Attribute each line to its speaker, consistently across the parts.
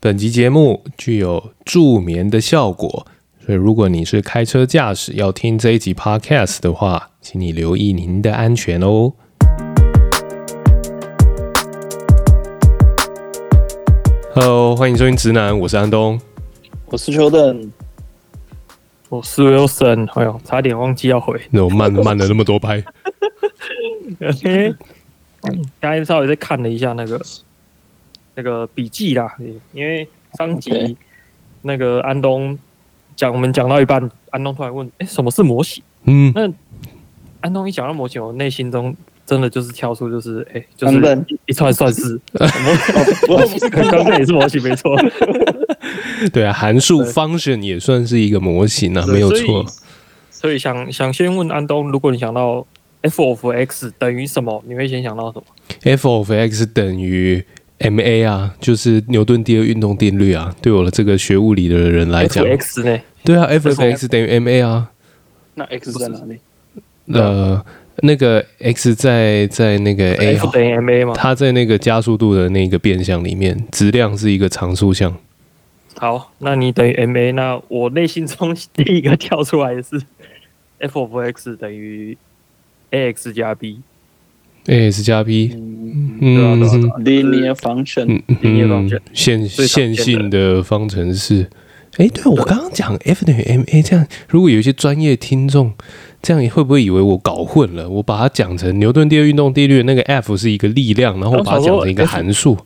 Speaker 1: 本集节目具有助眠的效果，所以如果你是开车驾驶要听这一集 Podcast 的话，请你留意您的安全哦。Hello，欢迎收听直男，我是安东，
Speaker 2: 我是邱邓，
Speaker 3: 我是 Wilson。哎呦，差点忘记要回，
Speaker 1: 那我慢 慢了那么多拍。
Speaker 3: OK，刚才稍微再看了一下那个。那个笔记啦，因为上集那个安东讲，我们讲到一半，安东突然问：“哎、欸，什么是模型？”嗯，那安东一讲到模型，我内心中真的就是跳出，就是哎、欸，就是一串算式。模型刚刚也是模型，没错。
Speaker 1: 对啊，函数 function 也算是一个模型啊，没有错。
Speaker 3: 所以想想先问安东，如果你想到 f of x 等于什么，你会先想到什么
Speaker 1: ？f of x 等于。M A 啊，就是牛顿第二运动定律啊。对我的这个学物理的人来讲
Speaker 3: ，X 呢？
Speaker 1: 对啊，F of X 等于 M A 啊。
Speaker 2: 那 X 在哪里？
Speaker 1: 呃，那个 X 在在那个 A
Speaker 3: 等于 M A 吗？
Speaker 1: 它在那个加速度的那个变相里面，质量是一个常数项。
Speaker 3: 好，那你等于 M A，那我内心中 第一个跳出来的是 F of X 等于 A X 加 B。
Speaker 1: A S 加 B，
Speaker 2: 嗯，linear function，linear
Speaker 1: function，线线性的方程式。哎、欸，对我刚刚讲 F 等于 M A，这样如果有一些专业听众，这样你会不会以为我搞混了？我把它讲成牛顿第二运动定律那个 F 是一个力量，然后把它讲成一个函数。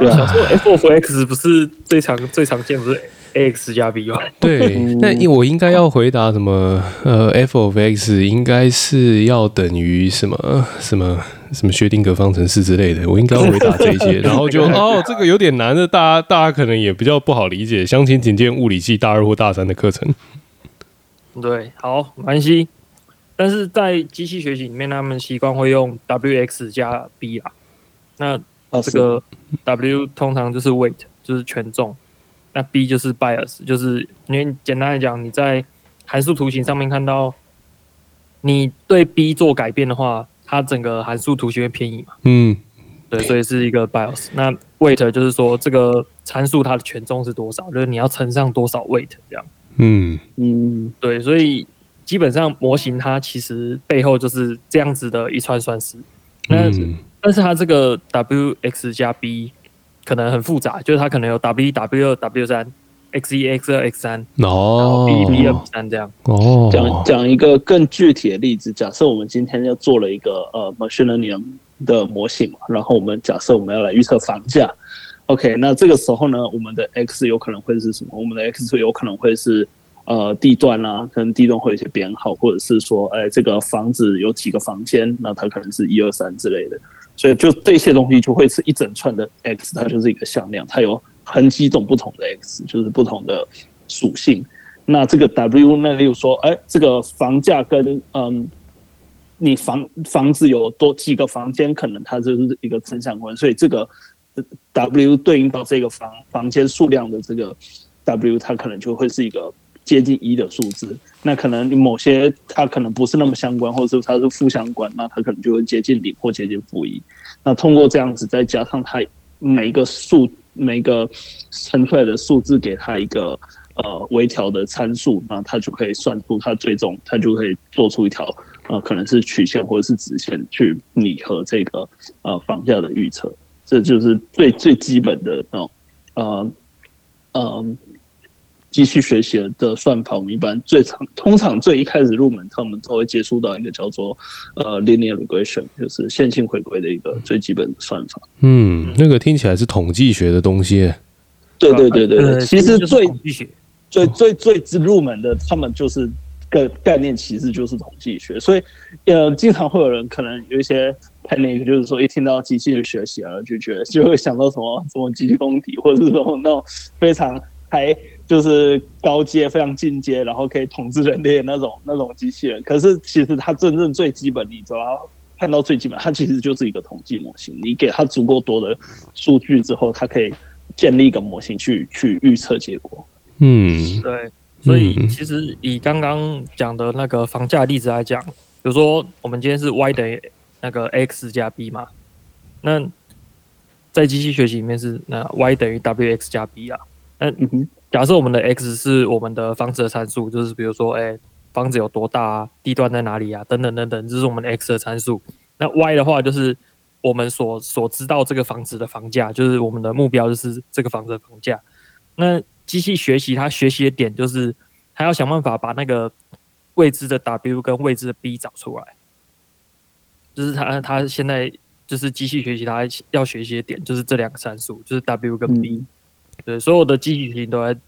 Speaker 3: 对啊，F of X 不是最常最常见，不是？A X 加 B 吧。
Speaker 1: 对，那我应该要回答什么？呃，F of X 应该是要等于什么什么什么薛定谔方程式之类的。我应该要回答这些，然后就哦，这个有点难的，大家大家可能也比较不好理解。详情请见物理系大二或大三的课程。
Speaker 3: 对，好，没关系。但是在机器学习里面，他们习惯会用 W X 加 B 啊。那这个 W 通常就是 weight，就是权重。那 B 就是 bias，就是因为简单来讲，你在函数图形上面看到，你对 B 做改变的话，它整个函数图形会偏移嘛？嗯，对，所以是一个 bias。那 weight 就是说这个参数它的权重是多少，就是你要乘上多少 weight 这样。嗯嗯，对，所以基本上模型它其实背后就是这样子的一串算式。那、嗯、但是它这个 W X 加 B。可能很复杂，就是它可能有 W 一 W 二 W 三 X 一 X 二 X 三然后，B 一 B 二 B 三这样
Speaker 2: 哦。讲讲一个更具体的例子，假设我们今天要做了一个呃 machine learning 的模型嘛，然后我们假设我们要来预测房价，OK，那这个时候呢，我们的 X 有可能会是什么？我们的 X 有可能会是呃地段啊，可能地段会有一些编号，或者是说，哎，这个房子有几个房间，那它可能是一二三之类的。所以就这些东西就会是一整串的 x，它就是一个向量，它有很几种不同的 x，就是不同的属性。那这个 w，那例如说，哎，这个房价跟嗯，你房房子有多几个房间，可能它就是一个正相关。所以这个 w 对应到这个房房间数量的这个 w，它可能就会是一个。接近一的数字，那可能某些它可能不是那么相关，或者是它是负相关，那它可能就会接近零或接近负一。那通过这样子，再加上它每一个数每一个乘出来的数字，给它一个呃微调的参数，那它就可以算出它最终，它就可以做出一条呃可能是曲线或者是直线去拟合这个呃房价的预测。这就是最最基本的那种呃呃。机器学习的算法，我们一般最常、通常最一开始入门，他们都会接触到一个叫做呃 linear regression，就是线性回归的一个最基本的算法。
Speaker 1: 嗯，那个听起来是统计学的东西。
Speaker 2: 对对对对对，其实最最最最最入门的，他们就是个概念，其实就是统计学。所以呃，经常会有人可能有一些 panic，就是说一听到机器的学习啊，就觉得就会想到什么什么机械体，或者是说那种非常还。就是高阶、非常进阶，然后可以统治人类的那种那种机器人。可是其实它真正最基本，你只要看到最基本，它其实就是一个统计模型。你给它足够多的数据之后，它可以建立一个模型去去预测结果。
Speaker 3: 嗯，对。所以其实以刚刚讲的那个房价例子来讲，比如说我们今天是 y 等于那个 x 加 b 嘛，那在机器学习里面是那 y 等于 wx 加 b 啊。那假设我们的 x 是我们的房子的参数，就是比如说，哎、房子有多大啊，地段在哪里啊，等等等等，这是我们的 x 的参数。那 y 的话就是我们所所知道这个房子的房价，就是我们的目标就是这个房子的房价。那机器学习它学习的点就是它要想办法把那个未知的 w 跟未知的 b 找出来，就是它它现在。就是机器学习，它要学习的点就是这两个参数，就是 W 跟 B、对，所有的机器学习都在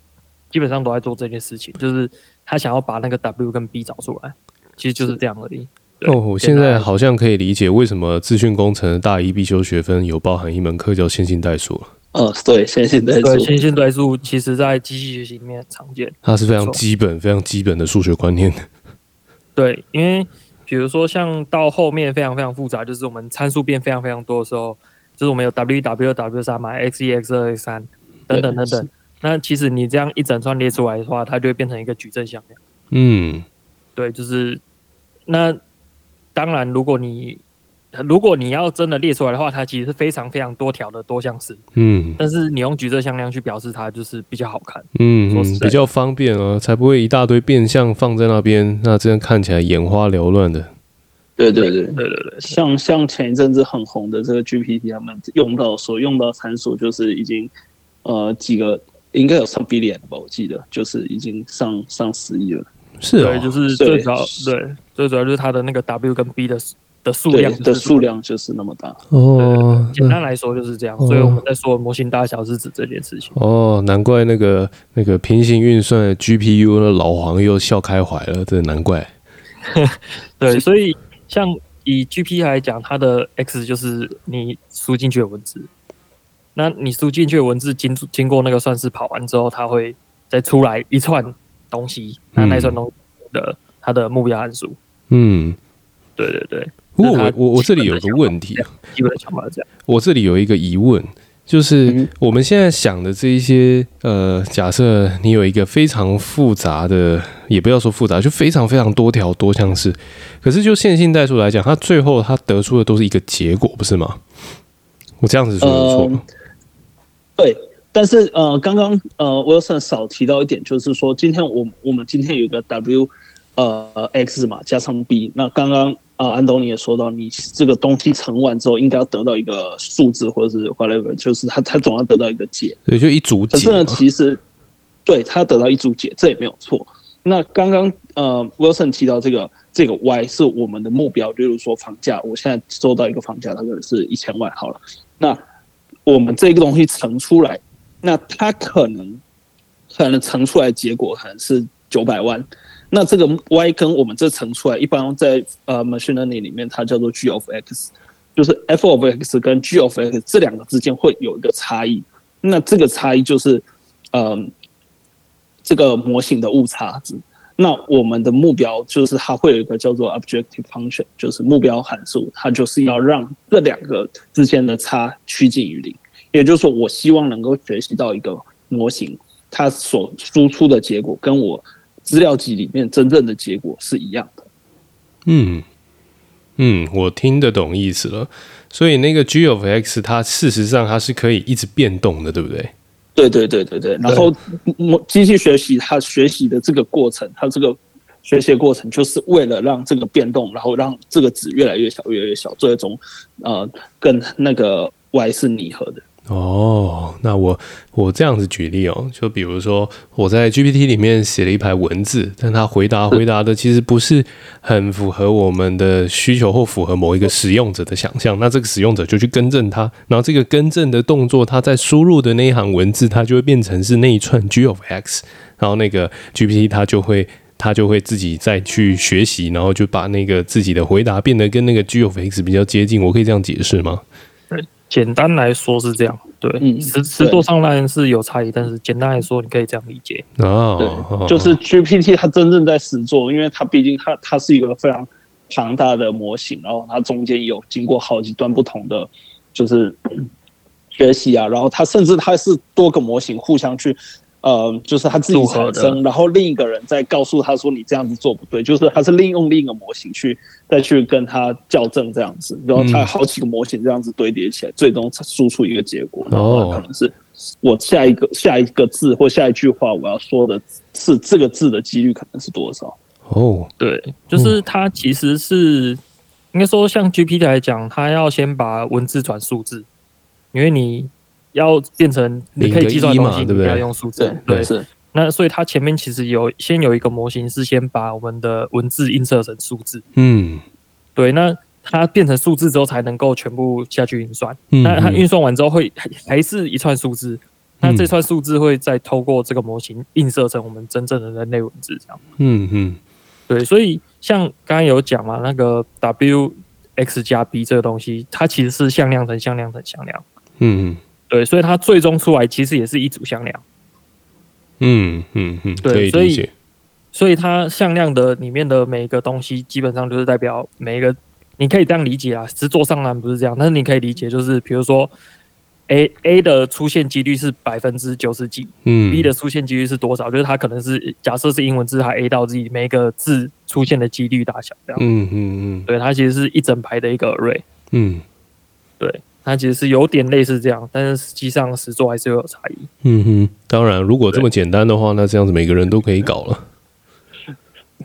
Speaker 3: 基本上都在做这件事情，就是他想要把那个 W 跟 B 找出来，其实就是这样而已。
Speaker 1: 哦，我现在好像可以理解为什么资讯工程的大一必修学分有包含一门课叫线性代数了。
Speaker 2: 哦，对，线性代数，
Speaker 3: 对，线性代数其实在机器学习里面常见，
Speaker 1: 它是非常基本、非常基本的数学观念。
Speaker 3: 对，因为。比如说，像到后面非常非常复杂，就是我们参数变非常非常多的时候，就是我们有 w w w 三嘛，x 一 x 二 x 三等等等等。那其实你这样一整串列出来的话，它就会变成一个矩阵向量。
Speaker 1: 嗯，
Speaker 3: 对，就是那当然，如果你如果你要真的列出来的话，它其实是非常非常多条的多项式。
Speaker 1: 嗯，
Speaker 3: 但是你用矩阵向量去表示它，就是比较好看。
Speaker 1: 嗯，比较方便啊，才不会一大堆变相放在那边，那这样看起来眼花缭乱的。
Speaker 2: 对对对对对对，像像前一阵子很红的这个 GPT，他们用到所用到参数就是已经呃几个，应该有上 billion 吧，我记得就是已经上上十亿了。
Speaker 1: 是啊，
Speaker 3: 对，就是最主要对，最主要就是它的那个 W 跟 B 的。的数量
Speaker 2: 的数量就是那么大
Speaker 1: 哦。
Speaker 3: 简单来说就是这样，所以我们在说模型大小是指这件事情。
Speaker 1: 哦，难怪那个那个平行运算的 GPU 的老黄又笑开怀了，这难怪。
Speaker 3: 对，所以像以 GP 来讲，它的 X 就是你输进去的文字，那你输进去的文字经经过那个算式跑完之后，它会再出来一串东西，那那一串东西的它的目标函数，
Speaker 1: 嗯。
Speaker 3: 对对对，
Speaker 1: 不过我我我这里有个问题啊，
Speaker 3: 基本的想法是这样。
Speaker 1: 我这里有一个疑问，就是我们现在想的这一些呃，假设你有一个非常复杂的，也不要说复杂，就非常非常多条多项式，可是就线性代数来讲，它最后它得出的都是一个结果，不是吗？我这样子说有错吗？
Speaker 2: 呃，对，但是呃，刚刚呃，Wilson 少提到一点，就是说今天我我们今天有个 W 呃 X 嘛，加上 B，那刚刚。啊，安东尼也说到，你这个东西乘完之后，应该要得到一个数字，或者是 whatever，就是他他总要得到一个解，
Speaker 1: 对，就一组解。可
Speaker 2: 是呢，其实对他得到一组解，这也没有错。那刚刚呃，Wilson 提到这个这个 Y 是我们的目标，例如说房价，我现在收到一个房价，它可能是一千万好了。那我们这个东西乘出来，那它可能可能乘出来结果可能是九百万。那这个 y 跟我们这乘出来，一般在呃 machine learning 里面，它叫做 g of x，就是 f of x 跟 g of x 这两个之间会有一个差异。那这个差异就是，嗯、这个模型的误差值。那我们的目标就是它会有一个叫做 objective function，就是目标函数，它就是要让这两个之间的差趋近于零。也就是说，我希望能够学习到一个模型，它所输出的结果跟我。资料集里面真正的结果是一样的。
Speaker 1: 嗯嗯，我听得懂意思了。所以那个 g of x 它事实上它是可以一直变动的，对不对？
Speaker 2: 对对对对对。然后机器学习它学习的这个过程，它这个学习的过程就是为了让这个变动，然后让这个值越来越小，越来越小，最终呃跟那个 y 是拟合的。
Speaker 1: 哦，那我我这样子举例哦，就比如说我在 GPT 里面写了一排文字，但它回答回答的其实不是很符合我们的需求或符合某一个使用者的想象，那这个使用者就去更正它，然后这个更正的动作，它在输入的那一行文字，它就会变成是那一串 G of X，然后那个 GPT 它就会它就会自己再去学习，然后就把那个自己的回答变得跟那个 G of X 比较接近，我可以这样解释吗？
Speaker 3: 简单来说是这样，对，实实作上当然是有差异，但是简单来说，你可以这样理解。
Speaker 1: 哦，
Speaker 2: 对，就是 GPT 它真正在实作，因为它毕竟它它是一个非常庞大的模型，然后它中间有经过好几段不同的就是学习啊，然后它甚至它是多个模型互相去呃，就是他自己产生，然后另一个人再告诉他说你这样子做不对，就是他是利用另一个模型去再去跟他校正这样子，然后他有好几个模型这样子堆叠起来，最终输出一个结果，然后可能是我下一个下一个字或下一句话我要说的是这个字的几率可能是多少？
Speaker 1: 哦，
Speaker 3: 对，就是他其实是应该说像 GPT 来讲，他要先把文字转数字，因为你。要变成你可以计算的东西，你要用数字，对，是。那所以它前面其实有先有一个模型，是先把我们的文字映射成数字。嗯，对。那它变成数字之后，才能够全部下去运算。嗯。那它运算完之后，会还是一串数字。那这串数字会再透过这个模型映射成我们真正的人类文字，这样。嗯嗯。对，所以像刚刚有讲嘛，那个 W X 加 B 这个东西，它其实是向量乘向量乘向量。嗯嗯。对，所以它最终出来其实也是一组向量。
Speaker 1: 嗯嗯嗯，
Speaker 3: 对，所以所以它向量的里面的每一个东西，基本上就是代表每一个，你可以这样理解啊。实作上当然不是这样，但是你可以理解，就是比如说 A A 的出现几率是百分之九十几，嗯，B 的出现几率是多少？就是它可能是假设是英文字，它 A 到 Z 每一个字出现的几率大小这样。嗯嗯嗯，对，它其实是一整排的一个 array。嗯，对。它其实是有点类似这样，但是实际上实作还是有差异。
Speaker 1: 嗯哼，当然，如果这么简单的话，那这样子每个人都可以搞了。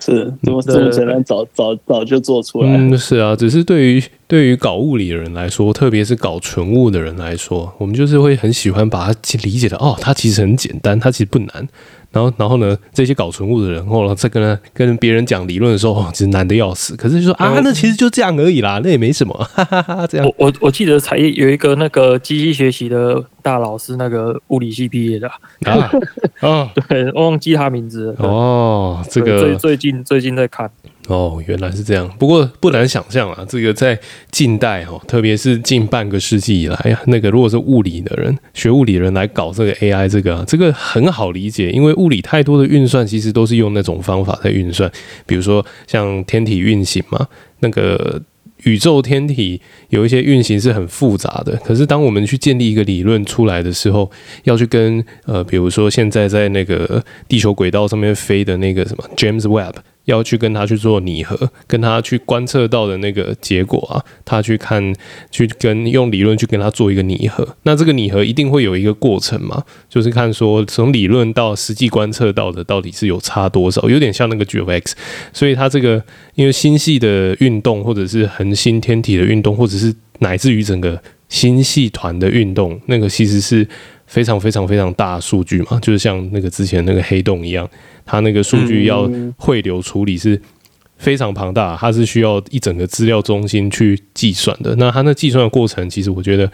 Speaker 2: 是，这么这么简单，早早早就做出来了。
Speaker 1: 嗯，是啊，只是对于对于搞物理的人来说，特别是搞纯物的人来说，我们就是会很喜欢把它理解的哦，它其实很简单，它其实不难。然后，然后呢？这些搞纯物的人，后来在跟他跟别人讲理论的时候，哦，其实难的要死。可是就说啊，那其实就这样而已啦，那也没什么，哈哈哈。这样，
Speaker 3: 我我 我记得才有一个那个机器学习的大佬是那个物理系毕业的啊，哦，对，我忘记他名字了。
Speaker 1: 哦，这个
Speaker 3: 最最近最近在看。
Speaker 1: 哦，原来是这样。不过不难想象啊，这个在近代哦，特别是近半个世纪以来呀，那个如果是物理的人，学物理人来搞这个 AI，这个这个很好理解，因为物理太多的运算其实都是用那种方法在运算，比如说像天体运行嘛，那个宇宙天体有一些运行是很复杂的。可是当我们去建立一个理论出来的时候，要去跟呃，比如说现在在那个地球轨道上面飞的那个什么 James Webb。要去跟他去做拟合，跟他去观测到的那个结果啊，他去看，去跟用理论去跟他做一个拟合。那这个拟合一定会有一个过程嘛，就是看说从理论到实际观测到的到底是有差多少，有点像那个 gfx。所以它这个因为星系的运动，或者是恒星天体的运动，或者是乃至于整个星系团的运动，那个其实是非常非常非常大的数据嘛，就是像那个之前那个黑洞一样。它那个数据要汇流处理是非常庞大，它是需要一整个资料中心去计算的。那它那计算的过程，其实我觉得，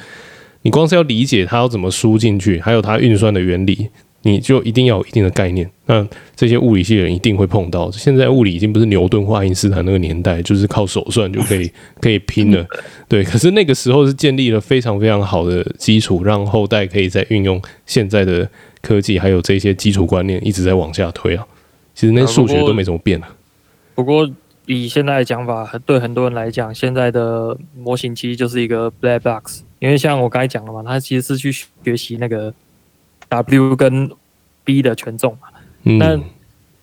Speaker 1: 你光是要理解它要怎么输进去，还有它运算的原理，你就一定要有一定的概念。那这些物理系的人一定会碰到。现在物理已经不是牛顿或爱因斯坦那个年代，就是靠手算就可以可以拼了。对，可是那个时候是建立了非常非常好的基础，让后代可以再运用现在的。科技还有这些基础观念一直在往下推啊，其实那数学都没怎么变啊。
Speaker 3: 不过以现在的讲法，对很多人来讲，现在的模型其实就是一个 black box，因为像我刚才讲了嘛，它其实是去学习那个 W 跟 B 的权重嘛。那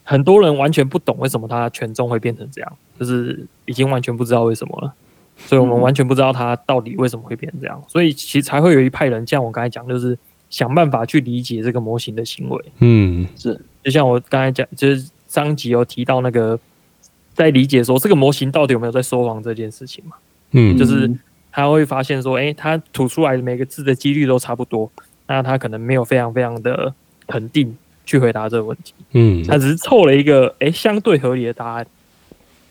Speaker 3: 很多人完全不懂为什么它权重会变成这样，就是已经完全不知道为什么了。所以我们完全不知道它到底为什么会变成这样，所以其实才会有一派人像我刚才讲，就是。想办法去理解这个模型的行为。嗯，是，就像我刚才讲，就是上集有提到那个，在理解说这个模型到底有没有在说谎这件事情嘛。嗯，就是他会发现说，诶，他吐出来的每个字的几率都差不多，那他可能没有非常非常的肯定去回答这个问题。嗯，他只是凑了一个诶相对合理的答案。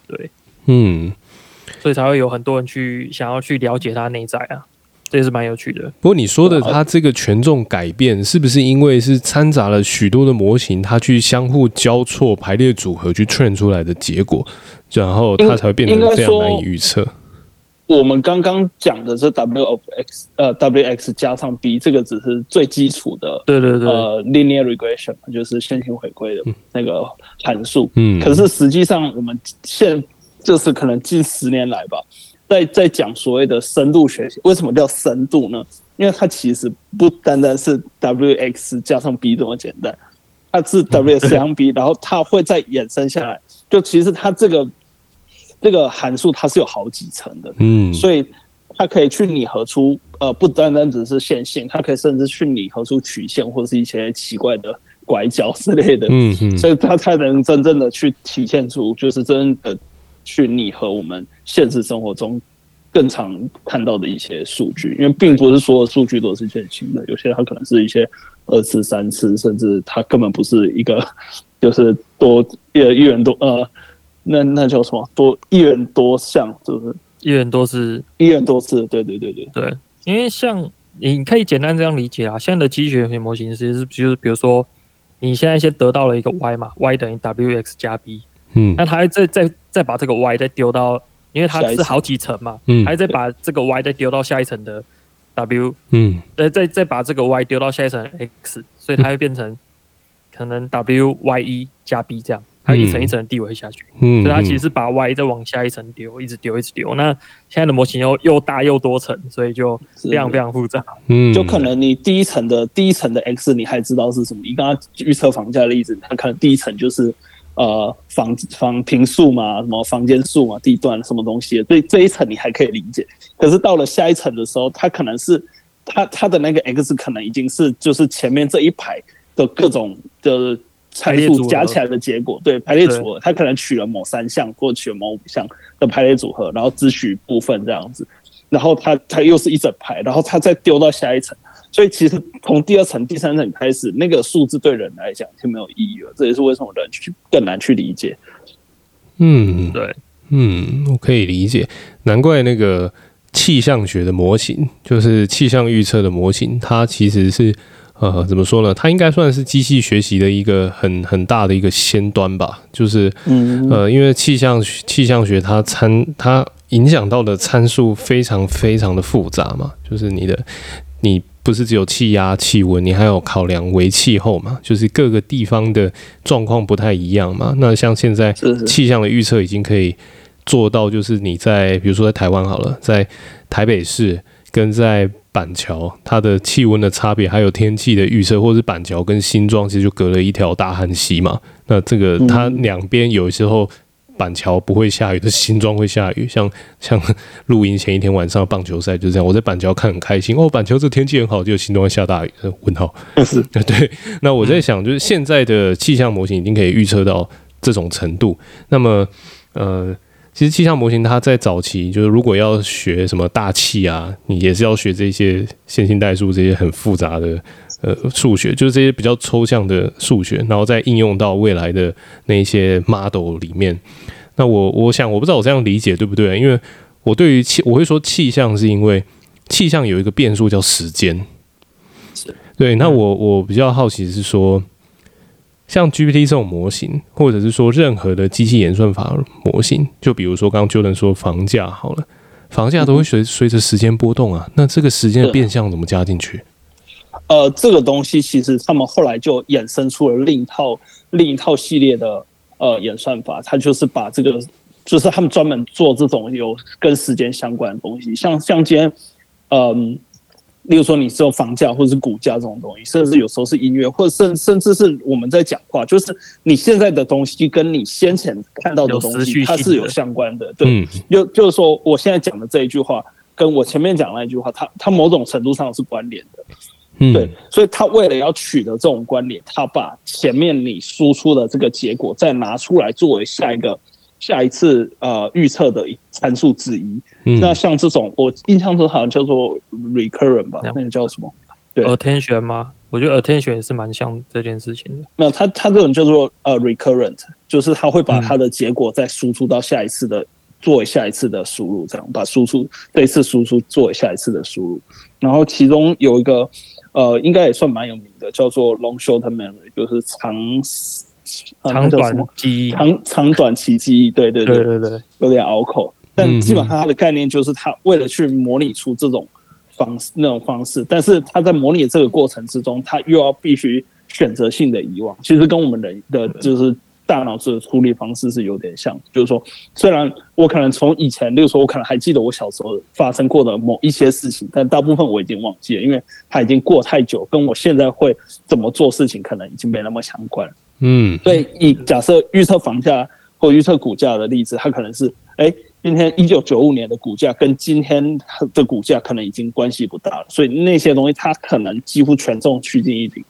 Speaker 3: 对，嗯，所以才会有很多人去想要去了解他内在啊。这也是蛮有趣的。
Speaker 1: 不过你说的它这个权重改变，是不是因为是掺杂了许多的模型，它去相互交错排列组合去 train 出来的结果，然后它才会变得非常难以预测？
Speaker 2: 我们刚刚讲的是 W of X，呃，W X 加上 B，这个只是最基础的，
Speaker 3: 对对对，
Speaker 2: 呃，linear regression 就是线性回归的那个函数。嗯，可是实际上我们现就是可能近十年来吧。在在讲所谓的深度学习，为什么叫深度呢？因为它其实不单单是 W X 加上 B 这么简单，它是 WSMB，然后它会再衍生下来。就其实它这个这个函数它是有好几层的，嗯，所以它可以去拟合出呃不单单只是线性，它可以甚至去拟合出曲线或是一些奇怪的拐角之类的，嗯嗯，所以它才能真正的去体现出就是真的去拟合我们现实生活中。更常看到的一些数据，因为并不是所有数据都是线性的，有些它可能是一些二次、三次，甚至它根本不是一个，就是多一一元多呃，那那叫什么？多一人多项，就是
Speaker 3: 一人多次，
Speaker 2: 一人多次，对对对对。
Speaker 3: 对，因为像你可以简单这样理解啊，现在的机器学习模型其实是就是比如说你现在先得到了一个 y 嘛，y 等于 wx 加 b，嗯，那它再再再把这个 y 再丢到。因为它是好几层嘛，嗯，还再把这个 y 再丢到下一层的 w，嗯，再再再把这个 y 丢到下一层 x，所以它会变成可能 w y 一加 b 这样，它一层一层的递维下去，嗯，所以它其实是把 y 再往下一层丢，一直丢一直丢。那现在的模型又又大又多层，所以就非常非常复杂，
Speaker 2: 嗯，就可能你第一层的第一层的 x 你还知道是什么，你刚刚预测房价的例子，它可能第一层就是。呃，房房平数嘛，什么房间数嘛，地段什么东西，所以这一层你还可以理解。可是到了下一层的时候，它可能是它它的那个 x 可能已经是就是前面这一排的各种的参数加起来的结果，对，排列组合，它可能取了某三项或取了某五项的排列组合，然后只取部分这样子，然后它它又是一整排，然后它再丢到下一层。所以其实从第二层、第三层开始，那个数字对人来讲就没有意义了。这也是为什么人去更难去理解。
Speaker 1: 嗯，对，嗯，我可以理解。难怪那个气象学的模型，就是气象预测的模型，它其实是呃，怎么说呢？它应该算是机器学习的一个很很大的一个先端吧。就是呃，因为气象气象学它参它影响到的参数非常非常的复杂嘛，就是你的你。不是只有气压、气温，你还有考量为气候嘛？就是各个地方的状况不太一样嘛。那像现在气象的预测已经可以做到，就是你在比如说在台湾好了，在台北市跟在板桥，它的气温的差别，还有天气的预测，或者是板桥跟新庄，其实就隔了一条大汉溪嘛。那这个它两边有时候。板桥不会下雨的，新庄会下雨。像像 录音前一天晚上棒球赛就这样，我在板桥看很开心哦。板桥这天气很好，就新庄下大雨。问号是 对。那我在想，就是现在的气象模型已经可以预测到这种程度。那么，呃，其实气象模型它在早期，就是如果要学什么大气啊，你也是要学这些线性代数这些很复杂的。呃，数学就是这些比较抽象的数学，然后再应用到未来的那些 model 里面。那我我想，我不知道我这样理解对不对？因为我对于气，我会说气象是因为气象有一个变数叫时间。对，那我我比较好奇是说，像 GPT 这种模型，或者是说任何的机器演算法模型，就比如说刚刚 Jordan 说房价好了，房价都会随随着时间波动啊。那这个时间的变相怎么加进去？
Speaker 2: 呃，这个东西其实他们后来就衍生出了另一套另一套系列的呃演算法，它就是把这个，就是他们专门做这种有跟时间相关的东西，像像今天，嗯、呃，例如说你只有房价或者是股价这种东西，甚至有时候是音乐，或者甚甚至是我们在讲话，就是你现在的东西跟你先前看到的东西，它是有相关的。对，就就是说我现在讲的这一句话，跟我前面讲那一句话，它它某种程度上是关联的。对，所以他为了要取得这种关联，他把前面你输出的这个结果再拿出来作为下一个、下一次呃预测的参数之一。嗯、那像这种，我印象中好像叫做 recurrent 吧，那个叫什么？对
Speaker 3: ，attention 吗？我觉得 attention 也是蛮像这件事情的。
Speaker 2: 那它它这种叫做呃 recurrent，就是它会把它的结果再输出到下一次的。作为下一次的输入，这样把输出这一次输出作为下一次的输入，然后其中有一个呃，应该也算蛮有名的，叫做 long short memory，就是长
Speaker 3: 长短记忆，
Speaker 2: 长长短期记忆，对对对。对对，有点拗口，但基本上它的概念就是，它为了去模拟出这种方式那种方式，但是它在模拟这个过程之中，它又要必须选择性的遗忘，其实跟我们人的就是。大脑子的处理方式是有点像，就是说，虽然我可能从以前，例如说，我可能还记得我小时候发生过的某一些事情，但大部分我已经忘记了，因为它已经过太久，跟我现在会怎么做事情可能已经没那么相关了。嗯，所以以假设预测房价或预测股价的例子，它可能是，哎，今天一九九五年的股价跟今天的股价可能已经关系不大了，所以那些东西它可能几乎权重趋近于零。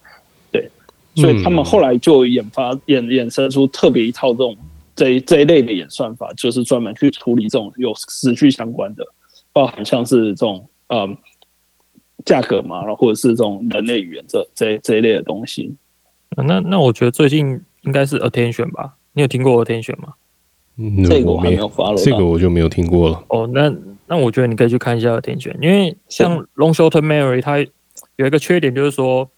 Speaker 2: 所以他们后来就研发衍衍生出特别一套这种这一这一类的演算法，就是专门去处理这种有时序相关的，包含像是这种嗯价格嘛，然后或者是这种人类语言这这这一类的东西。
Speaker 3: 那那我觉得最近应该是 attention 吧？你有听过 attention 吗？
Speaker 1: 嗯，
Speaker 2: 这个我还没有发了，
Speaker 1: 这个我就没有听过了。
Speaker 3: 哦，那那我觉得你可以去看一下 attention，因为像 long short term memory 它有一个缺点就是说。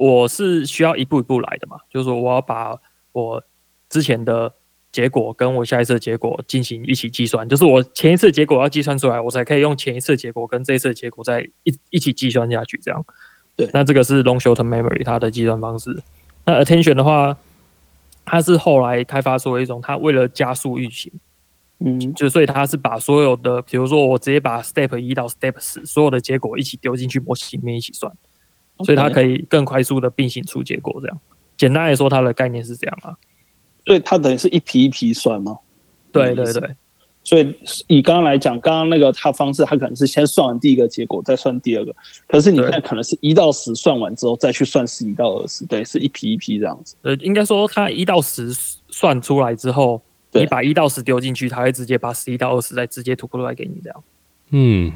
Speaker 3: 我是需要一步一步来的嘛，就是说我要把我之前的结果跟我下一次的结果进行一起计算，就是我前一次结果要计算出来，我才可以用前一次结果跟这一次的结果再一一起计算下去，这样。对，那这个是 long short memory 它的计算方式。那 attention 的话，它是后来开发出了一种，它为了加速运行，嗯，就所以它是把所有的，比如说我直接把 step 一到 step 十所有的结果一起丢进去模型里面一起算。所以它可以更快速的并行出结果，这样。简单来说，它的概念是这样啊。
Speaker 2: 所以它等于是一批一批算吗？
Speaker 3: 对对对。
Speaker 2: 所以以刚刚来讲，刚刚那个他方式，他可能是先算完第一个结果，再算第二个。可是你看，可能是一到十算完之后，再去算十一到二十，对，是一批一批这样子。
Speaker 3: 呃，应该说他一到十算出来之后，你把一到十丢进去，他会直接把十一到二十再直接吐出来给你这样。嗯，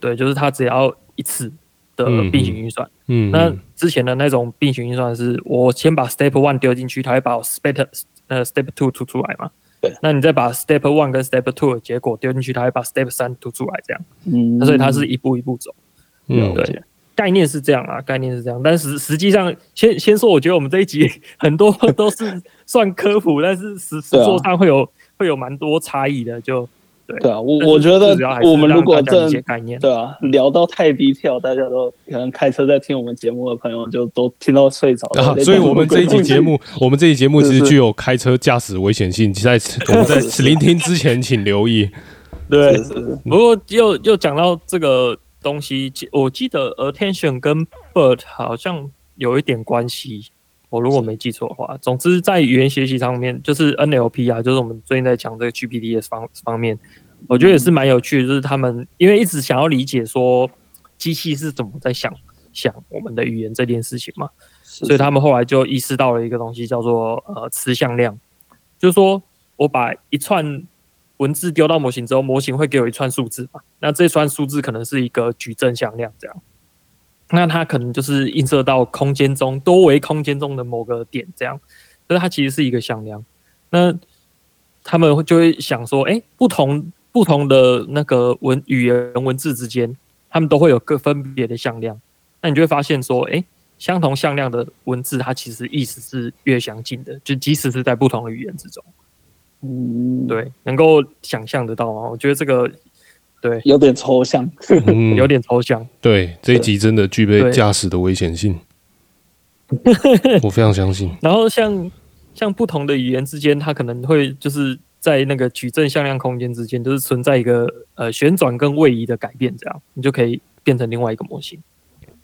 Speaker 3: 对，就是他只要一次。的并行运算，嗯，那之前的那种并行运算是我先把 step one 丢进去，他会把我 step 呃 step two 吐出来嘛？对，那你再把 step one 跟 step two 的结果丢进去，它会把 step 三吐出来，这样，嗯，所以它是一步一步走，嗯，对，概念是这样啊，概念是这样，但实实际上，先先说，我觉得我们这一集 很多都是算科普，但是实实作上会有会有蛮多差异的，就。对，
Speaker 2: 对啊，我我觉得我们如果这对啊聊到太低调，大家都可能开车在听我们节目的朋友就都听到睡着了。
Speaker 1: 啊，所以我们这一期节目，我们这一集节目其实具有开车驾驶危险性，在 我们在聆听之前请留意。
Speaker 3: 对，不过又又讲到这个东西，我记得 attention 跟 bird 好像有一点关系。我如果没记错的话，总之在语言学习上面，就是 NLP 啊，就是我们最近在讲这个 GPT 的方方面，我觉得也是蛮有趣的。就是他们因为一直想要理解说机器是怎么在想想我们的语言这件事情嘛，所以他们后来就意识到了一个东西，叫做呃词向量，就是说我把一串文字丢到模型之后，模型会给我一串数字嘛，那这串数字可能是一个矩阵向量这样。那它可能就是映射到空间中多维空间中的某个点，这样，所以它其实是一个向量。那他们就会想说，哎、欸，不同不同的那个文语言文字之间，他们都会有各分别的向量。那你就会发现说，哎、欸，相同向量的文字，它其实意思是越相近的，就即使是在不同的语言之中，嗯，对，能够想象得到吗？我觉得这个。对，
Speaker 2: 有点抽象，
Speaker 3: 嗯、有点抽象。
Speaker 1: 对，这一集真的具备驾驶的危险性，我非常相信。
Speaker 3: 然后像像不同的语言之间，它可能会就是在那个矩阵向量空间之间，就是存在一个呃旋转跟位移的改变，这样你就可以变成另外一个模型。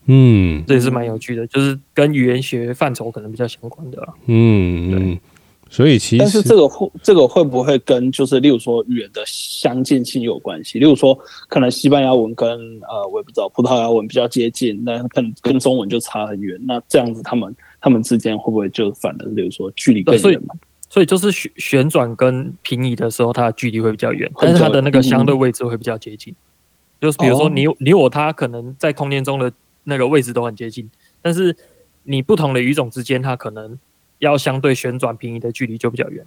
Speaker 3: 嗯，这也是蛮有趣的，就是跟语言学范畴可能比较相关的。
Speaker 1: 嗯，对。所以其实，
Speaker 2: 但是这个会这个会不会跟就是例如说语言的相近性有关系？例如说，可能西班牙文跟呃我也不知道葡萄牙文比较接近，那可能跟中文就差很远。那这样子，他们他们之间会不会就反而例如说距离更远嘛？
Speaker 3: 所以就是旋旋转跟平移的时候，它的距离会比较远，但是它的那个相对位置会比较接近。就是比如说你你我他可能在空间中的那个位置都很接近，但是你不同的语种之间，它可能。要相对旋转平移的距离就比较远，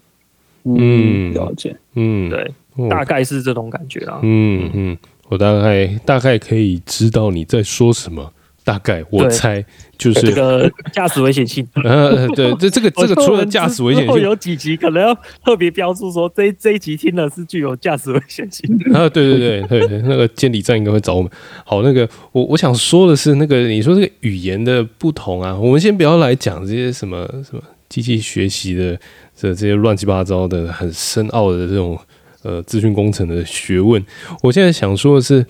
Speaker 2: 嗯，了解，
Speaker 3: 嗯，对，大概是这种感觉啊，
Speaker 1: 嗯嗯，我大概大概可以知道你在说什么，大概我猜就是
Speaker 3: 这个驾驶危险性，
Speaker 1: 呃，对，这这个这个除了驾驶危险性，
Speaker 3: 有几集可能要特别标注说这这一集听了是具有驾驶危险性的
Speaker 1: 啊，对对对对，那个监理站应该会找我们。好，那个我我想说的是，那个你说这个语言的不同啊，我们先不要来讲这些什么什么。机器学习的这这些乱七八糟的很深奥的这种呃资讯工程的学问。我现在想说的是，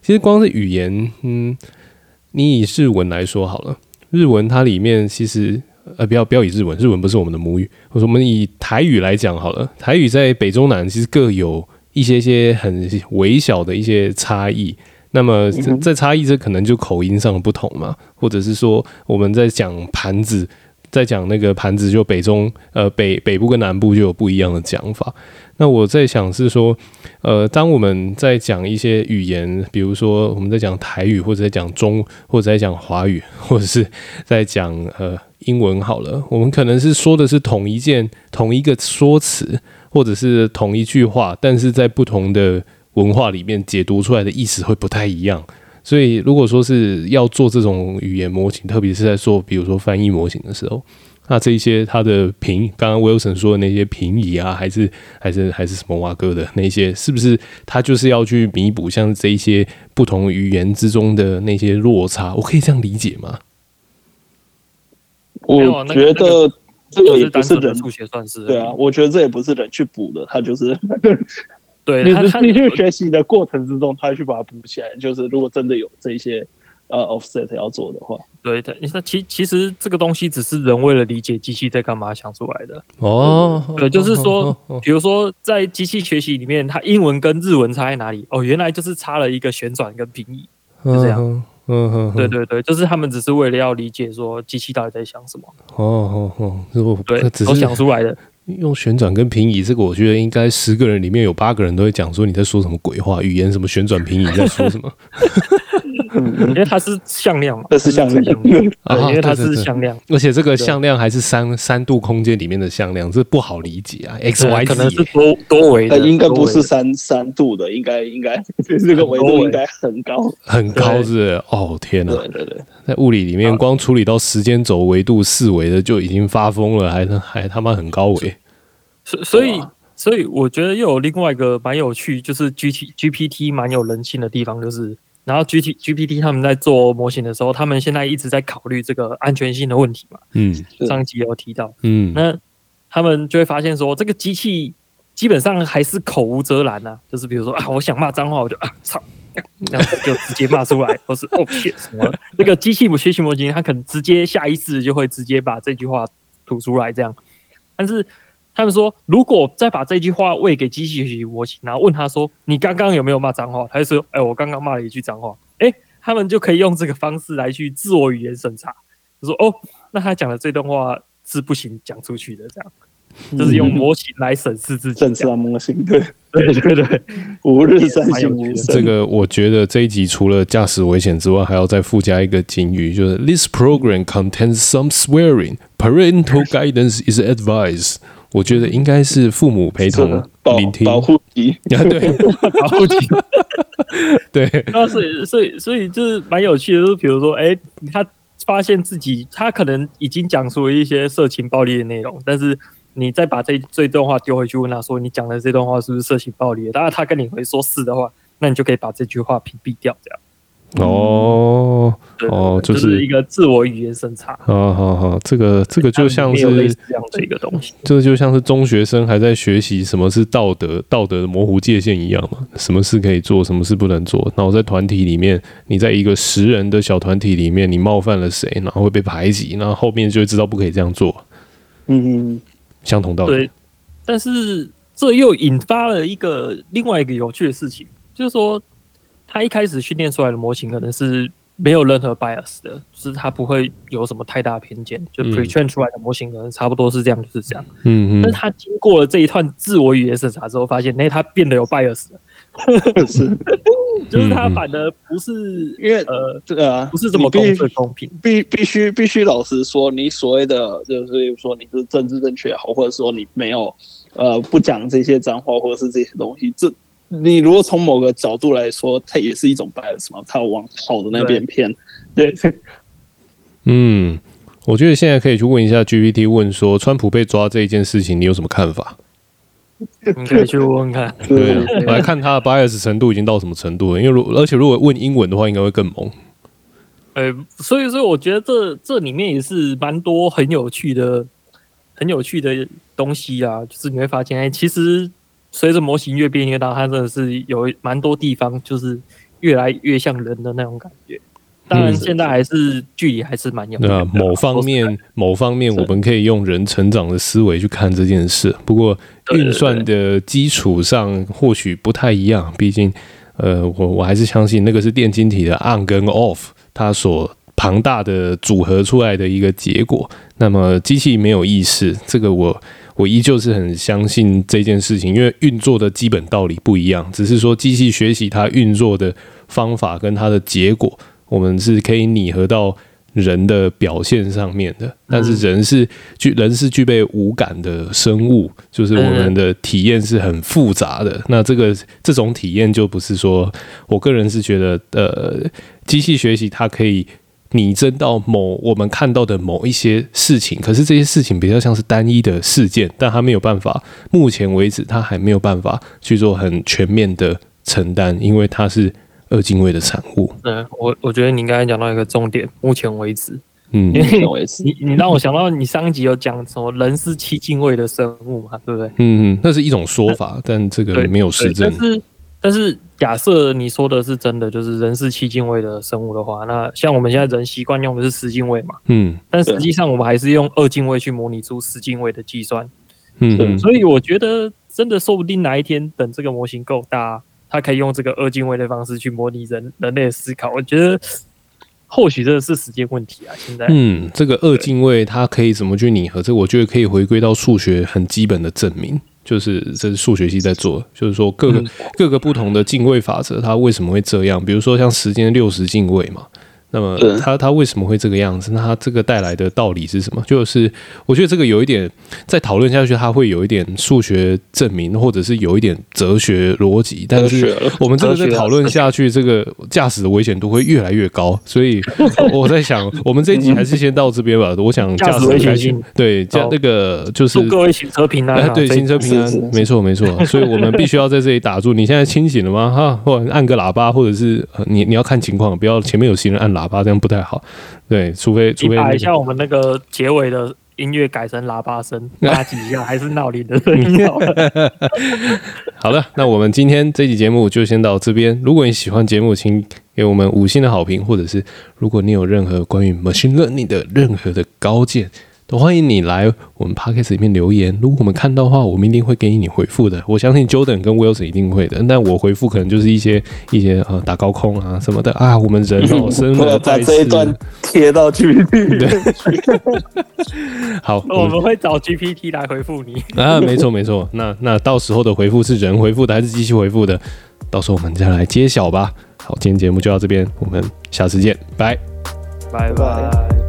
Speaker 1: 其实光是语言，嗯，你以日文来说好了，日文它里面其实呃不要不要以日文，日文不是我们的母语，或者我们以台语来讲好了，台语在北中南其实各有一些些很微小的一些差异。那么在差异，这可能就口音上的不同嘛，或者是说我们在讲盘子，在讲那个盘子，就北中呃北北部跟南部就有不一样的讲法。那我在想是说，呃，当我们在讲一些语言，比如说我们在讲台语，或者在讲中，或者在讲华语，或者是在讲呃英文好了，我们可能是说的是同一件同一个说辞，或者是同一句话，但是在不同的。文化里面解读出来的意思会不太一样，所以如果说是要做这种语言模型，特别是在做比如说翻译模型的时候，那这一些它的平，刚刚 Wilson 说的那些平移啊，还是还是还是什么蛙哥的那些，是不是它就是要去弥补像这一些不同语言之中的那些落差？我可以这样理解吗？
Speaker 2: 我觉得这个也不是人
Speaker 3: 数学算是
Speaker 2: 对啊，我觉得这也不是人去补的，他就是。
Speaker 3: 对，
Speaker 2: 你你去学习的过程之中，他去把它补起来。就是如果真的有这些呃 offset 要做的话，
Speaker 3: 对的。你说其其实这个东西只是人为了理解机器在干嘛想出来的
Speaker 1: 哦。
Speaker 3: 对，就是说，比如说在机器学习里面，它英文跟日文差在哪里？哦，原来就是差了一个旋转跟平移，就这样。嗯嗯，对对对，就是他们只是为了要理解说机器到底在想什么。
Speaker 1: 哦哦哦，对，
Speaker 3: 都想出来的。
Speaker 1: 用旋转跟平移，这个我觉得应该十个人里面有八个人都会讲说你在说什么鬼话，语言什么旋转平移在说什么？
Speaker 3: 因为它是向量嘛，
Speaker 2: 这是向量，
Speaker 3: 因为它是向量，
Speaker 1: 而且这个向量还是三三度空间里面的向量，这不好理解啊。X Y
Speaker 3: 可能是多多维的，
Speaker 2: 应该不是三三度的，应该应该 这个维度应该很高。
Speaker 1: 很高是？哦天哪！
Speaker 2: 对对对，
Speaker 1: 在物理里面光处理到时间轴维度四维的就已经发疯了，还还他妈很高维。
Speaker 3: 所所以所以我觉得又有另外一个蛮有趣，就是 G T G P T 蛮有人性的地方，就是然后 G T G P T 他们在做模型的时候，他们现在一直在考虑这个安全性的问题嘛。
Speaker 1: 嗯，
Speaker 3: 上集有提到。
Speaker 1: 嗯，
Speaker 3: 那他们就会发现说，这个机器基本上还是口无遮拦啊，就是比如说啊，我想骂脏话，我就啊操，然后就直接骂出来，或是哦 shit 什么，那个机器学习模型，它可能直接下意识就会直接把这句话吐出来，这样，但是。他们说，如果再把这句话喂给机器学习模型，然后问他说：“你刚刚有没有骂脏话？”他就说：“哎、欸，我刚刚骂了一句脏话。”哎，他们就可以用这个方式来去自我语言审查，他说：“哦，那他讲的这段话是不行讲出去的。”这样，就是用模型来审视自己。
Speaker 2: 审视模型，对
Speaker 3: 对对对，
Speaker 2: 吾 日三省吾身。
Speaker 1: 这个我觉得这一集除了驾驶危险之外，还要再附加一个警语，就是 “This program contains some swearing. Parental guidance is advised.” 我觉得应该是父母陪同聆听，
Speaker 2: 保护级
Speaker 1: 啊，对，保护级，对。
Speaker 3: 那所以，所以，所以就是蛮有趣的，就是比如说，哎，他发现自己他可能已经讲出了一些色情暴力的内容，但是你再把这这段话丢回去问他说，你讲的这段话是不是色情暴力的？当然，他跟你回说是的话，那你就可以把这句话屏蔽掉，这样。
Speaker 1: 哦，哦，就是、
Speaker 3: 一个自我语言审查。
Speaker 1: 好好好，这个这个就像是
Speaker 3: 这样的一个东西，
Speaker 1: 这个就像是中学生还在学习什么是道德、道德的模糊界限一样嘛，什么事可以做，什么事不能做。那我在团体里面，你在一个十人的小团体里面，你冒犯了谁，然后会被排挤，然后后面就会知道不可以这样做。
Speaker 2: 嗯，
Speaker 1: 相同道理。
Speaker 3: 对，但是这又引发了一个另外一个有趣的事情，就是说。他一开始训练出来的模型可能是没有任何 bias 的，就是他不会有什么太大偏见，就 pretrain 出来的模型可能差不多是这样，就是这样。
Speaker 1: 嗯嗯。
Speaker 3: 但是他经过了这一段自我语言审查之后，发现，哎，他变得有 bias 了。
Speaker 2: 是，
Speaker 3: 就是他反而不是
Speaker 2: 因为
Speaker 3: 呃，
Speaker 2: 这个啊，
Speaker 3: 不是这么公正公平。
Speaker 2: 必必须必须老实说，你所谓的就是说你是政治正确也好，或者说你没有呃不讲这些脏话或者是这些东西，这。你如果从某个角度来说，它也是一种 bias 嘛，它往好的那边偏。对，对
Speaker 1: 嗯，我觉得现在可以去问一下 GPT，问说川普被抓这一件事情，你有什么看法？
Speaker 3: 你可以去问问看。
Speaker 1: 对，我来看他的 bias 程度已经到什么程度了。因为如而且如果问英文的话，应该会更猛。
Speaker 3: 呃，所以所以我觉得这这里面也是蛮多很有趣的。很有趣的东西啊，就是你会发现，哎，其实随着模型越变越大，它真的是有蛮多地方就是越来越像人的那种感觉。当然，现在还是距离还是蛮远的。
Speaker 1: 某方面，某方面，我们可以用人成长的思维去看这件事。不过，运算的基础上或许不太一样。毕竟，呃，我我还是相信那个是电晶体的 on 跟 off，它所庞大的组合出来的一个结果。那么，机器没有意识，这个我我依旧是很相信这件事情，因为运作的基本道理不一样，只是说机器学习它运作的方法跟它的结果。我们是可以拟合到人的表现上面的，但是人是具人是具备五感的生物，就是我们的体验是很复杂的。那这个这种体验就不是说，我个人是觉得，呃，机器学习它可以拟真到某我们看到的某一些事情，可是这些事情比较像是单一的事件，但它没有办法，目前为止它还没有办法去做很全面的承担，因为它是。二进位的产物。
Speaker 3: 嗯，我我觉得你刚才讲到一个重点，目前为止，
Speaker 1: 嗯，
Speaker 3: 目前为 止，你你让我想到你上一集有讲什么人是七进位的生物嘛，对不对？
Speaker 1: 嗯嗯，那是一种说法，但这个没有实证。
Speaker 3: 但是但是假设你说的是真的，就是人是七进位的生物的话，那像我们现在人习惯用的是十进位嘛，
Speaker 1: 嗯，
Speaker 3: 但实际上我们还是用二进位去模拟出十进位的计算，
Speaker 1: 嗯，
Speaker 3: 所以我觉得真的说不定哪一天等这个模型够大。它可以用这个二进位的方式去模拟人人类的思考，我觉得或许这是时间问题啊。现在，
Speaker 1: 嗯，这个二进位它可以怎么去拟合？这我觉得可以回归到数学很基本的证明，就是这是数学系在做，就是说各个各个不同的进位法则，它为什么会这样？比如说像时间六十进位嘛。那么他他为什么会这个样子？那他这个带来的道理是什么？就是我觉得这个有一点再讨论下去，它会有一点数学证明，或者是有一点哲学逻辑。但是我们这个再讨论下去，这个驾驶的危险度会越来越高。所以我在想，我们这一集还是先到这边吧。我想驾驶危险性对，驾那个就是
Speaker 3: 各位行车平安，啊，
Speaker 1: 对行车平安，没错没错。所以我们必须要在这里打住。你现在清醒了吗？哈，或者按个喇叭，或者是你你要看情况，不要前面有行人按喇叭。喇叭这样不太好，对，除非除非
Speaker 3: 你把一下我们那个结尾的音乐改成喇叭声，拉几下还是闹铃的 声音 好了。
Speaker 1: 好了，那我们今天这期节目就先到这边。如果你喜欢节目，请给我们五星的好评，或者是如果你有任何关于 machine learning 的任何的高见。都欢迎你来我们 podcast 里面留言，如果我们看到的话，我们一定会给你回复的。我相信 Jordan 跟 Wilson 一定会的，但我回复可能就是一些一些呃打高空啊什么的啊。我们人哦，生了
Speaker 2: 把这一段贴到 GPT
Speaker 1: 对，好，
Speaker 3: 我们会找 GPT 来回复你
Speaker 1: 啊，没错没错。那那到时候的回复是人回复的还是机器回复的？到时候我们再来揭晓吧。好，今天节目就到这边，我们下次见，拜
Speaker 3: 拜拜。